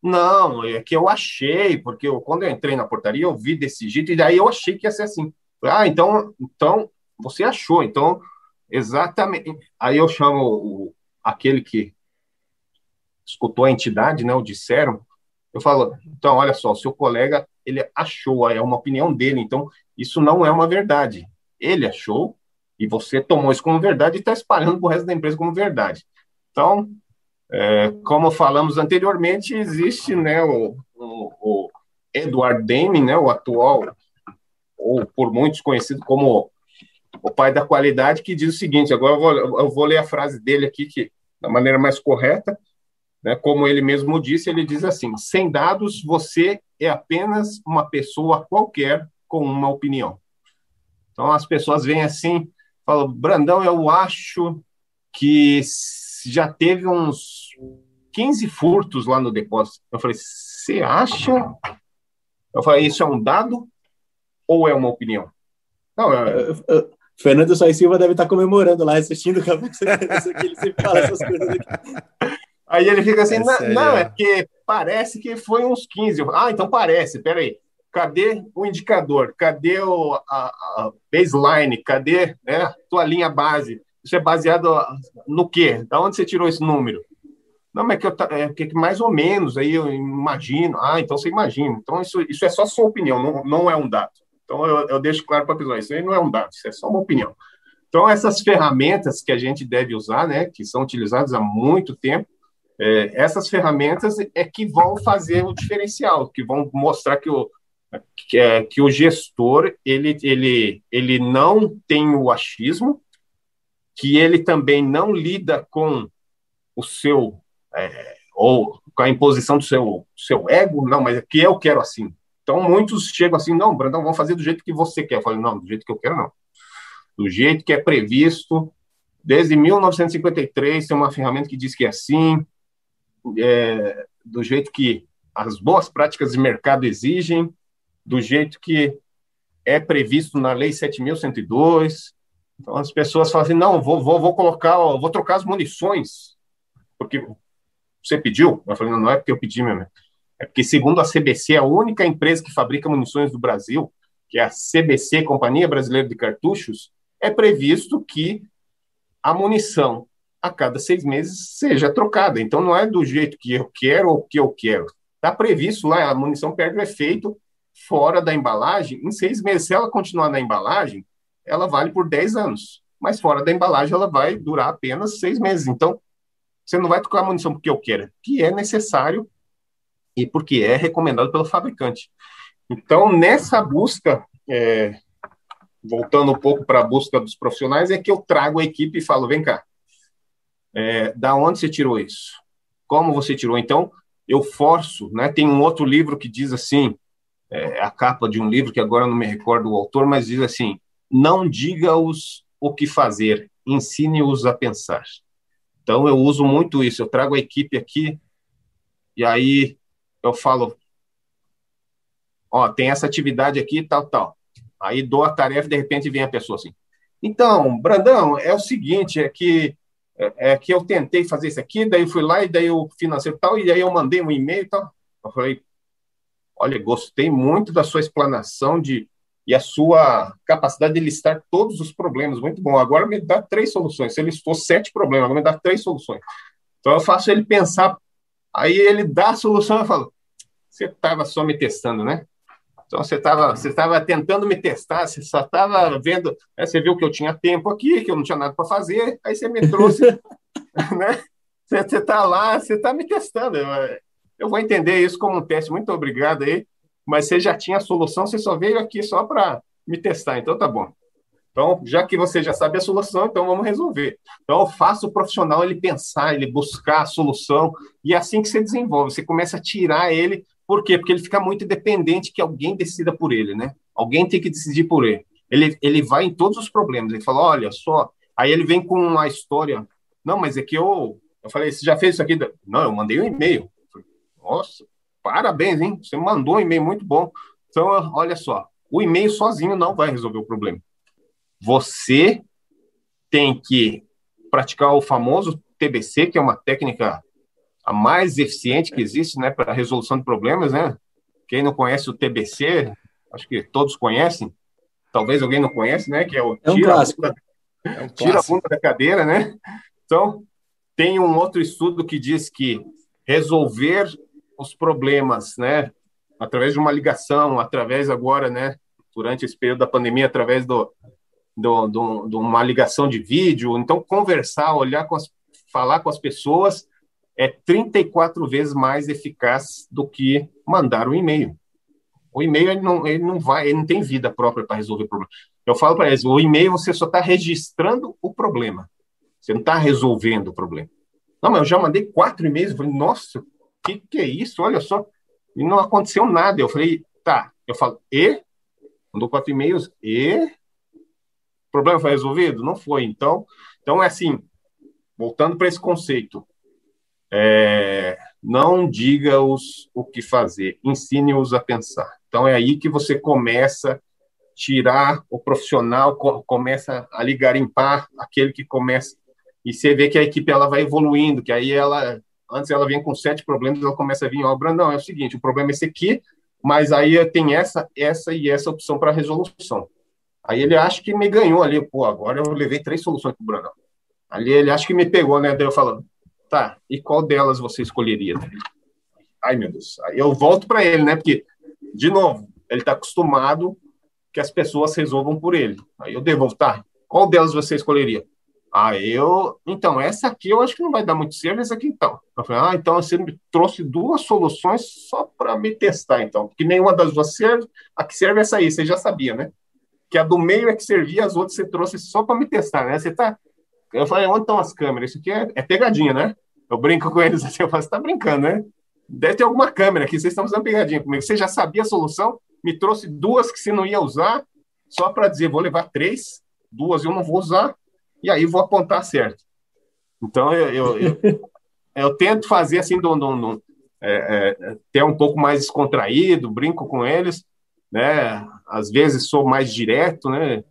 Speaker 5: Não, é que eu achei, porque eu, quando eu entrei na portaria, eu vi desse jeito, e daí eu achei que ia ser assim. Ah, então, então você achou, então, exatamente. Aí eu chamo o, aquele que escutou a entidade, né, o disseram, eu falo, então, olha só, seu colega, ele achou, é uma opinião dele, então, isso não é uma verdade. Ele achou, e você tomou isso como verdade e está espalhando para o resto da empresa como verdade. Então, é, como falamos anteriormente, existe né, o, o, o Edward Deming, né, o atual ou por muitos conhecido como o pai da qualidade, que diz o seguinte: agora eu vou, eu vou ler a frase dele aqui, que da maneira mais correta, né, como ele mesmo disse, ele diz assim: sem dados, você é apenas uma pessoa qualquer com uma opinião. Então as pessoas vêm assim, falam: Brandão, eu acho que já teve uns 15 furtos lá no depósito. Eu falei: você acha? Eu falei: isso é um dado ou é uma opinião?
Speaker 4: Não, é... Fernando Soares Silva deve estar comemorando lá, assistindo o que ele sempre fala essas coisas aqui.
Speaker 5: Aí ele fica assim, é não, é porque parece que foi uns 15. Ah, então parece, peraí. Cadê o indicador? Cadê o, a, a baseline? Cadê né, tua linha base? Isso é baseado no quê? Da onde você tirou esse número? Não, mas é que, eu, é que mais ou menos, aí eu imagino. Ah, então você imagina. Então isso, isso é só sua opinião, não, não é um dado. Então, eu, eu deixo claro para a pessoa, isso aí não é um dado, isso é só uma opinião. Então, essas ferramentas que a gente deve usar, né, que são utilizadas há muito tempo, é, essas ferramentas é que vão fazer o diferencial, que vão mostrar que o, que, é, que o gestor ele, ele, ele não tem o achismo, que ele também não lida com o seu é, ou com a imposição do seu, seu ego, não, mas é que eu quero assim. Então, muitos chegam assim, não, Brandão, vamos fazer do jeito que você quer. Eu falei, não, do jeito que eu quero, não. Do jeito que é previsto. Desde 1953 tem uma ferramenta que diz que é assim, é, do jeito que as boas práticas de mercado exigem, do jeito que é previsto na Lei 7.102. Então, as pessoas falam assim, não, vou, vou, vou colocar, vou trocar as munições, porque você pediu? Eu falei, não, não é porque eu pedi, meu amigo. É porque, segundo a CBC, a única empresa que fabrica munições do Brasil, que é a CBC, Companhia Brasileira de Cartuchos, é previsto que a munição a cada seis meses seja trocada. Então, não é do jeito que eu quero ou que eu quero. Está previsto lá, a munição perde o efeito fora da embalagem em seis meses. Se ela continuar na embalagem, ela vale por dez anos. Mas fora da embalagem, ela vai durar apenas seis meses. Então, você não vai trocar a munição porque eu quero, que é necessário e porque é recomendado pelo fabricante. Então, nessa busca, é, voltando um pouco para a busca dos profissionais, é que eu trago a equipe e falo: vem cá, é, da onde você tirou isso? Como você tirou? Então, eu forço, né? Tem um outro livro que diz assim, é, a capa de um livro que agora não me recordo o autor, mas diz assim: não diga-os o que fazer, ensine-os a pensar. Então, eu uso muito isso. Eu trago a equipe aqui e aí eu falo, ó, tem essa atividade aqui, tal, tal. Aí dou a tarefa, de repente vem a pessoa assim. Então, Brandão, é o seguinte, é que é, é que eu tentei fazer isso aqui, daí eu fui lá e daí o financeiro tal, e aí eu mandei um e-mail e tal. Eu falei, olha, gostei muito da sua explanação de e a sua capacidade de listar todos os problemas, muito bom. Agora me dá três soluções. Você listou sete problemas, agora me dá três soluções. Então eu faço ele pensar Aí ele dá a solução e fala: Você estava só me testando, né? Então você estava você tava tentando me testar, você só estava vendo, né? você viu que eu tinha tempo aqui, que eu não tinha nada para fazer, aí você me trouxe, né? Você está lá, você está me testando. Eu, eu vou entender isso como um teste. Muito obrigado aí. Mas você já tinha a solução, você só veio aqui só para me testar. Então tá bom. Então, já que você já sabe a solução, então vamos resolver. Então, faça o profissional ele pensar, ele buscar a solução, e é assim que você desenvolve, você começa a tirar ele, por quê? Porque ele fica muito dependente que alguém decida por ele, né? Alguém tem que decidir por ele. Ele, ele vai em todos os problemas, ele fala, olha só, aí ele vem com uma história, não, mas é que eu, eu falei, você já fez isso aqui? Não, eu mandei um e-mail. Nossa, parabéns, hein? Você mandou um e-mail muito bom. Então, olha só, o e-mail sozinho não vai resolver o problema. Você tem que praticar o famoso TBC, que é uma técnica a mais eficiente que existe, né, para resolução de problemas, né? Quem não conhece o TBC, acho que todos conhecem. Talvez alguém não conhece, né? Que é o
Speaker 4: é um
Speaker 5: tira,
Speaker 4: clássico.
Speaker 5: A bunda, é um tira a bunda da cadeira, né? Então, tem um outro estudo que diz que resolver os problemas, né, através de uma ligação, através agora, né, durante esse período da pandemia, através do, de uma ligação de vídeo. Então, conversar, olhar com as, falar com as pessoas é 34 vezes mais eficaz do que mandar um e-mail. O e-mail ele não, ele não vai, ele não tem vida própria para resolver o problema. Eu falo para eles, o e-mail você só está registrando o problema. Você não está resolvendo o problema. Não, mas eu já mandei quatro e-mails. Falei, nossa, o que, que é isso? Olha só. E não aconteceu nada. Eu falei, tá. Eu falo, e? Mandou quatro e-mails, e? O problema foi resolvido? Não foi. Então, então é assim, voltando para esse conceito. É, não diga-os o que fazer, ensine-os a pensar. Então é aí que você começa a tirar o profissional, começa a ligar em par aquele que começa e você vê que a equipe ela vai evoluindo, que aí ela antes ela vinha com sete problemas, ela começa a vir, ó, Brandão, é o seguinte, o problema é esse aqui, mas aí tem essa, essa e essa opção para resolução. Aí ele acha que me ganhou ali, pô, agora eu levei três soluções para o Brandão. Ali ele acha que me pegou, né? Daí eu falo, tá, e qual delas você escolheria? Ai, meu Deus. Eu volto para ele, né? Porque, de novo, ele está acostumado que as pessoas resolvam por ele. Aí eu devolvo, tá, qual delas você escolheria? Ah, eu. Então, essa aqui eu acho que não vai dar muito certo, essa aqui então. Eu falei, ah, então você me trouxe duas soluções só para me testar, então. Porque nenhuma das duas serve. A que serve é essa aí, você já sabia, né? Que a do meio é que servia, as outras você trouxe só para me testar, né? Você tá. Eu falei, onde estão as câmeras? Isso aqui é, é pegadinha, né? Eu brinco com eles assim, eu falo, você tá brincando, né? Deve ter alguma câmera aqui, vocês estão fazendo pegadinha comigo. Você já sabia a solução, me trouxe duas que você não ia usar, só para dizer, vou levar três, duas eu não vou usar, e aí vou apontar certo. Então, eu, eu, eu, eu tento fazer assim, do, do, do é, é, ter um pouco mais descontraído, brinco com eles, né? Às vezes sou mais direto, né?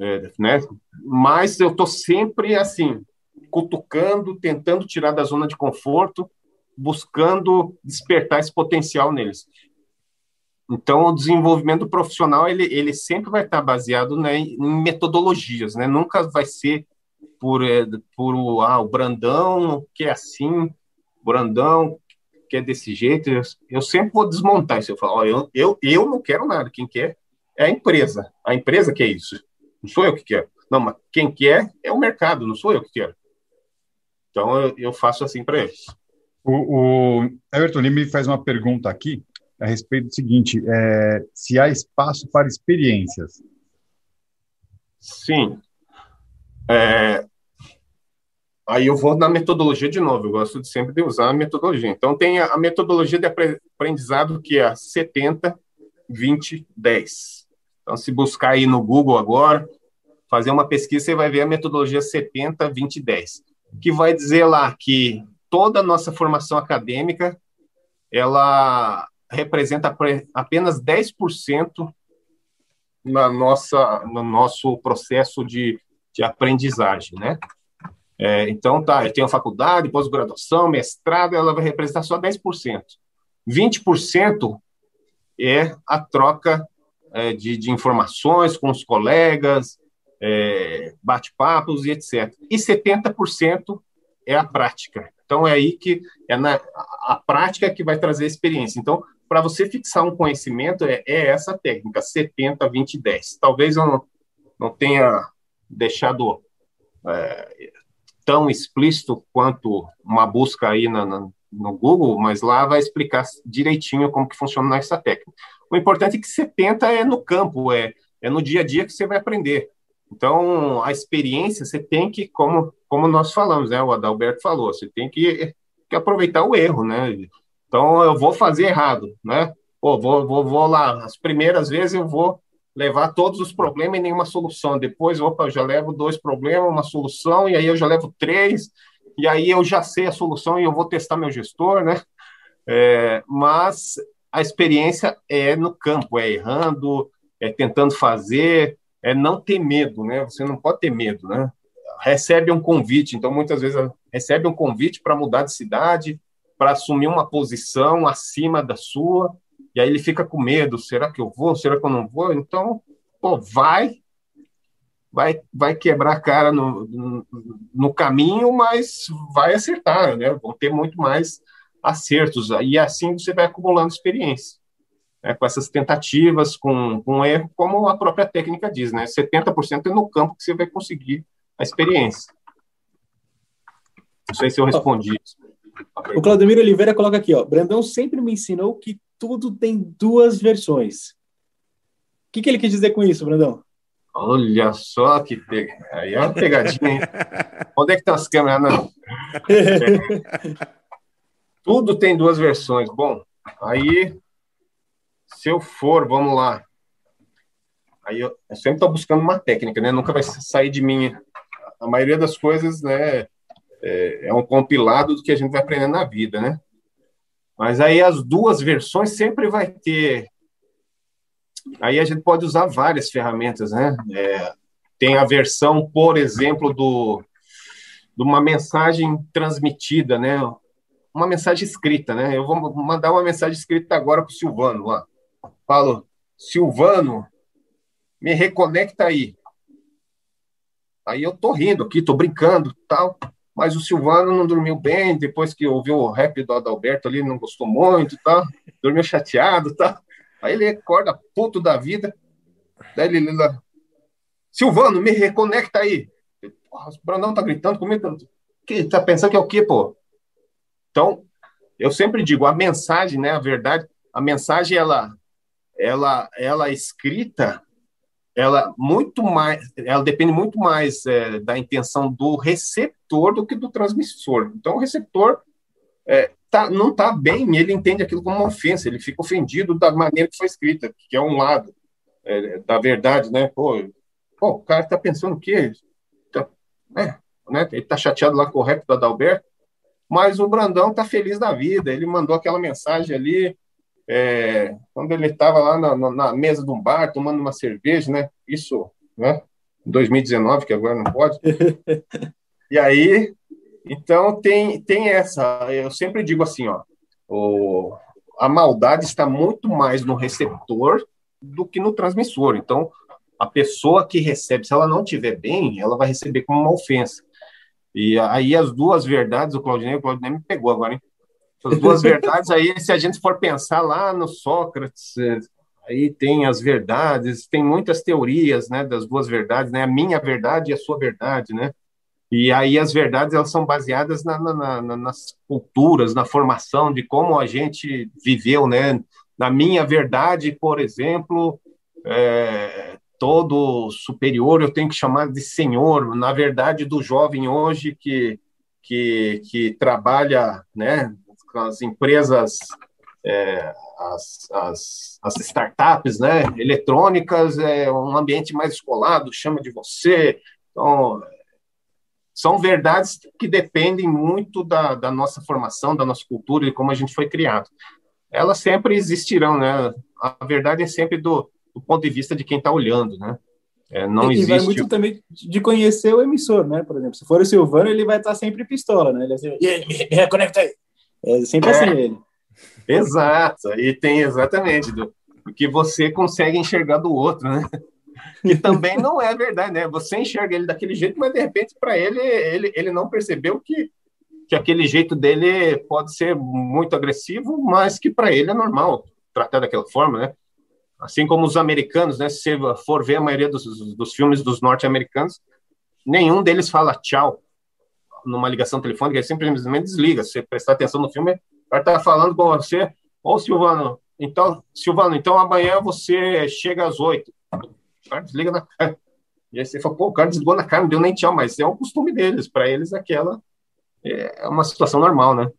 Speaker 5: É, né? Mas eu tô sempre assim, cutucando, tentando tirar da zona de conforto, buscando despertar esse potencial neles. Então, o desenvolvimento profissional ele, ele sempre vai estar baseado né, em metodologias, né? Nunca vai ser por, é, por ah, o Brandão que é assim, Brandão que é desse jeito. Eu, eu sempre vou desmontar isso. Eu falo, ó, eu, eu, eu não quero nada. Quem quer é a empresa. A empresa que é isso. Não sou eu que quero. Não, mas quem quer é o mercado. Não sou eu que quero. Então, eu, eu faço assim para eles.
Speaker 3: O, o Everton Lima faz uma pergunta aqui a respeito do seguinte: é, se há espaço para experiências.
Speaker 5: Sim. É, aí eu vou na metodologia de novo, eu gosto de sempre de usar a metodologia. Então, tem a, a metodologia de aprendizado que é a 70, 20, 10. Então, se buscar aí no Google agora, fazer uma pesquisa, você vai ver a metodologia 70, 20, 10, que vai dizer lá que toda a nossa formação acadêmica ela representa apenas 10% na nossa, no nosso processo de, de aprendizagem, né? É, então, tá, eu tenho faculdade, pós-graduação, mestrado, ela vai representar só 10%. 20% é a troca é, de, de, informações com os colegas, é, bate-papos e etc. E 70% é a prática. Então, é aí que é na, a prática que vai trazer a experiência. Então, para você fixar um conhecimento, é, é, essa técnica, 70, 20, 10. Talvez eu não, não tenha deixado é, tão explícito quanto uma busca aí na, na, no Google, mas lá vai explicar direitinho como que funciona essa técnica. O importante é que 70 é no campo, é, é no dia a dia que você vai aprender. Então, a experiência, você tem que, como, como nós falamos, né, o Adalberto falou, você tem que, que aproveitar o erro, né? Então, eu vou fazer errado, né? Pô, vou, vou, vou lá, as primeiras vezes eu vou levar todos os problemas e nenhuma solução. Depois, opa, eu já levo dois problemas, uma solução, e aí eu já levo três, e aí eu já sei a solução e eu vou testar meu gestor, né? É, mas a experiência é no campo, é errando, é tentando fazer, é não ter medo, né? Você não pode ter medo, né? Recebe um convite, então muitas vezes recebe um convite para mudar de cidade, para assumir uma posição acima da sua, e aí ele fica com medo, será que eu vou, será que eu não vou? Então, pô, vai, vai, vai quebrar a cara no, no, no caminho, mas vai acertar, né? Vão ter muito mais acertos, e assim você vai acumulando experiência. Né, com essas tentativas, com, com erro, como a própria técnica diz, né? 70% é no campo que você vai conseguir a experiência. Não sei se eu respondi.
Speaker 4: O Claudemiro Oliveira coloca aqui, ó. Brandão sempre me ensinou que tudo tem duas versões. O que, que ele quis dizer com isso, Brandão?
Speaker 5: Olha só que pega. Aí é uma pegadinha, hein? Onde é que estão as câmeras? Não. Tudo tem duas versões. Bom, aí, se eu for, vamos lá. Aí eu, eu sempre estou buscando uma técnica, né? Nunca vai sair de mim. A maioria das coisas, né? É, é um compilado do que a gente vai aprendendo na vida, né? Mas aí as duas versões sempre vai ter Aí a gente pode usar várias ferramentas, né? É, tem a versão, por exemplo, do, de uma mensagem transmitida, né? Uma mensagem escrita, né? Eu vou mandar uma mensagem escrita agora para o Silvano lá. Falo, Silvano, me reconecta aí. Aí eu tô rindo aqui, tô brincando, tal. Mas o Silvano não dormiu bem depois que ouviu o rap do Adalberto ali, não gostou muito, tal. Dormiu chateado, tal. Aí ele acorda puto da vida. Daí ele lá, Silvano, me reconecta aí. Porra, o Brandão tá gritando comigo. Que, tá pensando que é o quê, pô? Então, eu sempre digo, a mensagem, né, a verdade, a mensagem, ela, ela, ela escrita, ela muito mais, ela depende muito mais é, da intenção do receptor do que do transmissor. Então, o receptor, é, tá, não está bem, ele entende aquilo como uma ofensa, ele fica ofendido da maneira que foi escrita, que é um lado é, da verdade, né? Pô, pô o cara está pensando o quê? Tá, é, né? Ele está chateado lá com o rap Adalberto, mas o Brandão está feliz da vida, ele mandou aquela mensagem ali, é, quando ele estava lá na, na, mesa de um bar, tomando uma cerveja, né? Isso, né? 2019, que agora não pode. E aí então tem, tem essa, eu sempre digo assim, ó, o, a maldade está muito mais no receptor do que no transmissor. Então, a pessoa que recebe, se ela não tiver bem, ela vai receber como uma ofensa. E aí as duas verdades, o Claudinei, o Claudinei me pegou agora, hein? As duas verdades aí, se a gente for pensar lá no Sócrates, aí tem as verdades, tem muitas teorias, né, das duas verdades, né, a minha verdade e a sua verdade, né, e aí as verdades elas são baseadas na, na, na, nas culturas, na formação de como a gente viveu, né? Na minha verdade, por exemplo, é, todo superior eu tenho que chamar de senhor. Na verdade, do jovem hoje que que, que trabalha, né? Com as empresas, é, as, as, as startups, né? Eletrônicas é um ambiente mais escolado, chama de você. Então são verdades que dependem muito da, da nossa formação, da nossa cultura e como a gente foi criado. Elas sempre existirão, né? A verdade é sempre do, do ponto de vista de quem está olhando, né? É, não
Speaker 4: e
Speaker 5: existe.
Speaker 4: vai muito também de conhecer o emissor, né? Por exemplo, se for o Silvano, ele vai estar sempre pistola, né? Ele é assim, me, reconecta aí. É sempre é. assim ele.
Speaker 5: Exato, e tem exatamente do, o que você consegue enxergar do outro, né? que também não é verdade, né? Você enxerga ele daquele jeito, mas de repente para ele, ele ele não percebeu que que aquele jeito dele pode ser muito agressivo, mas que para ele é normal tratar daquela forma, né? Assim como os americanos, né? Se você for ver a maioria dos, dos filmes dos norte-americanos, nenhum deles fala tchau numa ligação telefônica, ele simplesmente desliga. Se você prestar atenção no filme, o cara tá falando com você, ô Silvano, então, Silvano, então amanhã você chega às oito o cara desliga na cara. E aí você fala, pô, o cara desligou na cara, não deu nem tchau, mas é o costume deles. Para eles, aquela é uma situação normal, né?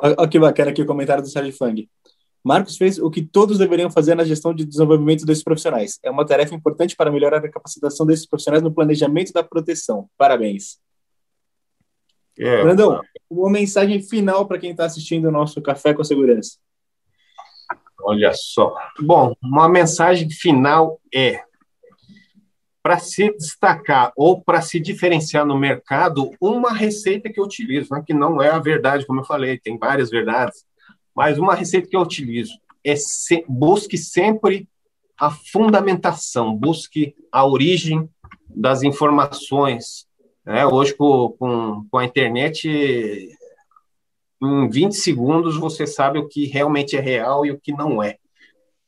Speaker 4: Olha que bacana aqui o comentário do Sérgio Fang. Marcos fez o que todos deveriam fazer na gestão de desenvolvimento desses profissionais. É uma tarefa importante para melhorar a capacitação desses profissionais no planejamento da proteção. Parabéns. É, Brandão, uma mensagem final para quem está assistindo o nosso Café com a Segurança.
Speaker 5: Olha só. Bom, uma mensagem final é: para se destacar ou para se diferenciar no mercado, uma receita que eu utilizo, né, que não é a verdade, como eu falei, tem várias verdades, mas uma receita que eu utilizo é se, busque sempre a fundamentação, busque a origem das informações. Né? Hoje, com, com, com a internet, em 20 segundos você sabe o que realmente é real e o que não é.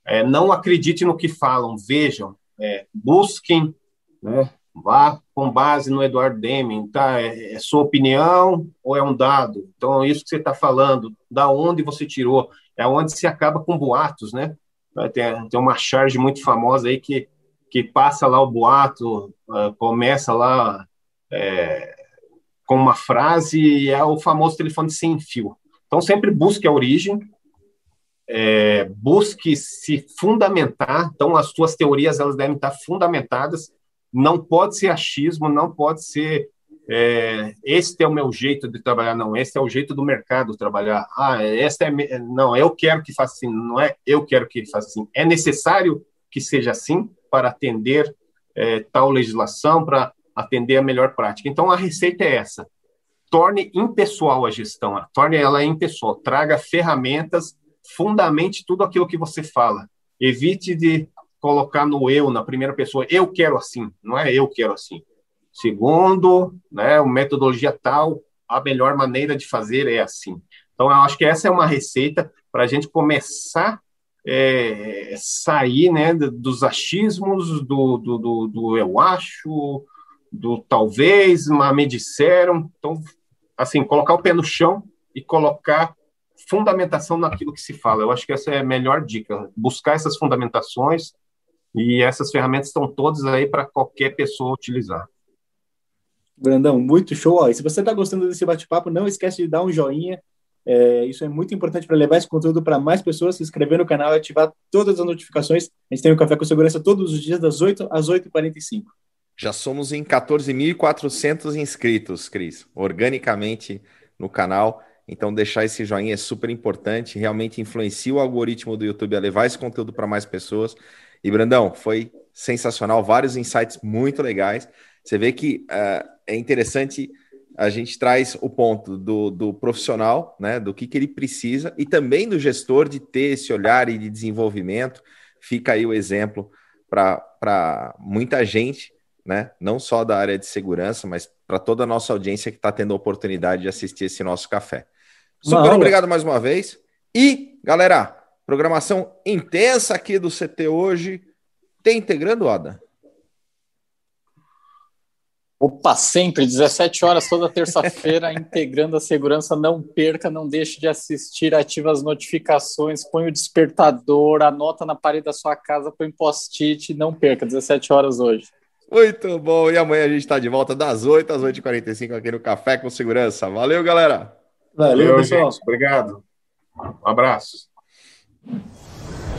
Speaker 5: é não acredite no que falam, vejam, é, busquem, né, Vá com base no Eduardo Deming, tá? É, é sua opinião ou é um dado? Então, isso que você está falando, da onde você tirou, é onde se acaba com boatos, né? Tem, tem uma charge muito famosa aí que, que passa lá o boato, uh, começa lá é, com uma frase e é o famoso telefone sem fio. Então, sempre busque a origem, é, busque se fundamentar. Então, as suas teorias elas devem estar fundamentadas. Não pode ser achismo, não pode ser é, este é o meu jeito de trabalhar, não. Este é o jeito do mercado trabalhar. Ah, esta é não. Eu quero que faça assim, não é? Eu quero que faça assim. É necessário que seja assim para atender é, tal legislação, para atender a melhor prática. Então, a receita é essa. Torne impessoal a gestão, torne ela impessoal, traga ferramentas, fundamente tudo aquilo que você fala. Evite de colocar no eu, na primeira pessoa, eu quero assim, não é eu quero assim. Segundo, né, uma metodologia tal, a melhor maneira de fazer é assim. Então, eu acho que essa é uma receita para a gente começar é, sair né, dos achismos, do, do, do, do eu acho, do talvez, mas me disseram. Então, assim, colocar o pé no chão e colocar fundamentação naquilo que se fala. Eu acho que essa é a melhor dica. Buscar essas fundamentações e essas ferramentas estão todas aí para qualquer pessoa utilizar.
Speaker 4: Brandão, muito show. E se você está gostando desse bate-papo, não esquece de dar um joinha. É, isso é muito importante para levar esse conteúdo para mais pessoas, se inscrever no canal e ativar todas as notificações. A gente tem o um Café com Segurança todos os dias, das 8 às 8h45.
Speaker 1: Já somos em 14.400 inscritos, Cris, organicamente no canal. Então, deixar esse joinha é super importante, realmente influencia o algoritmo do YouTube a levar esse conteúdo para mais pessoas. E, Brandão, foi sensacional, vários insights muito legais. Você vê que uh, é interessante, a gente traz o ponto do, do profissional, né, do que, que ele precisa, e também do gestor de ter esse olhar e de desenvolvimento. Fica aí o exemplo para muita gente né? Não só da área de segurança, mas para toda a nossa audiência que está tendo a oportunidade de assistir esse nosso café. Super obrigado mais uma vez. E, galera, programação intensa aqui do CT hoje. Tem integrando, Oda?
Speaker 2: Opa, sempre, 17 horas toda terça-feira, integrando a segurança. Não perca, não deixe de assistir, ativa as notificações, põe o despertador, anota na parede da sua casa, põe post-it, não perca, 17 horas hoje.
Speaker 1: Muito bom. E amanhã a gente está de volta das 8 às 8h45 aqui no Café com Segurança. Valeu, galera.
Speaker 5: Valeu, Valeu pessoal. Gente. Obrigado. Um abraço. フフフ。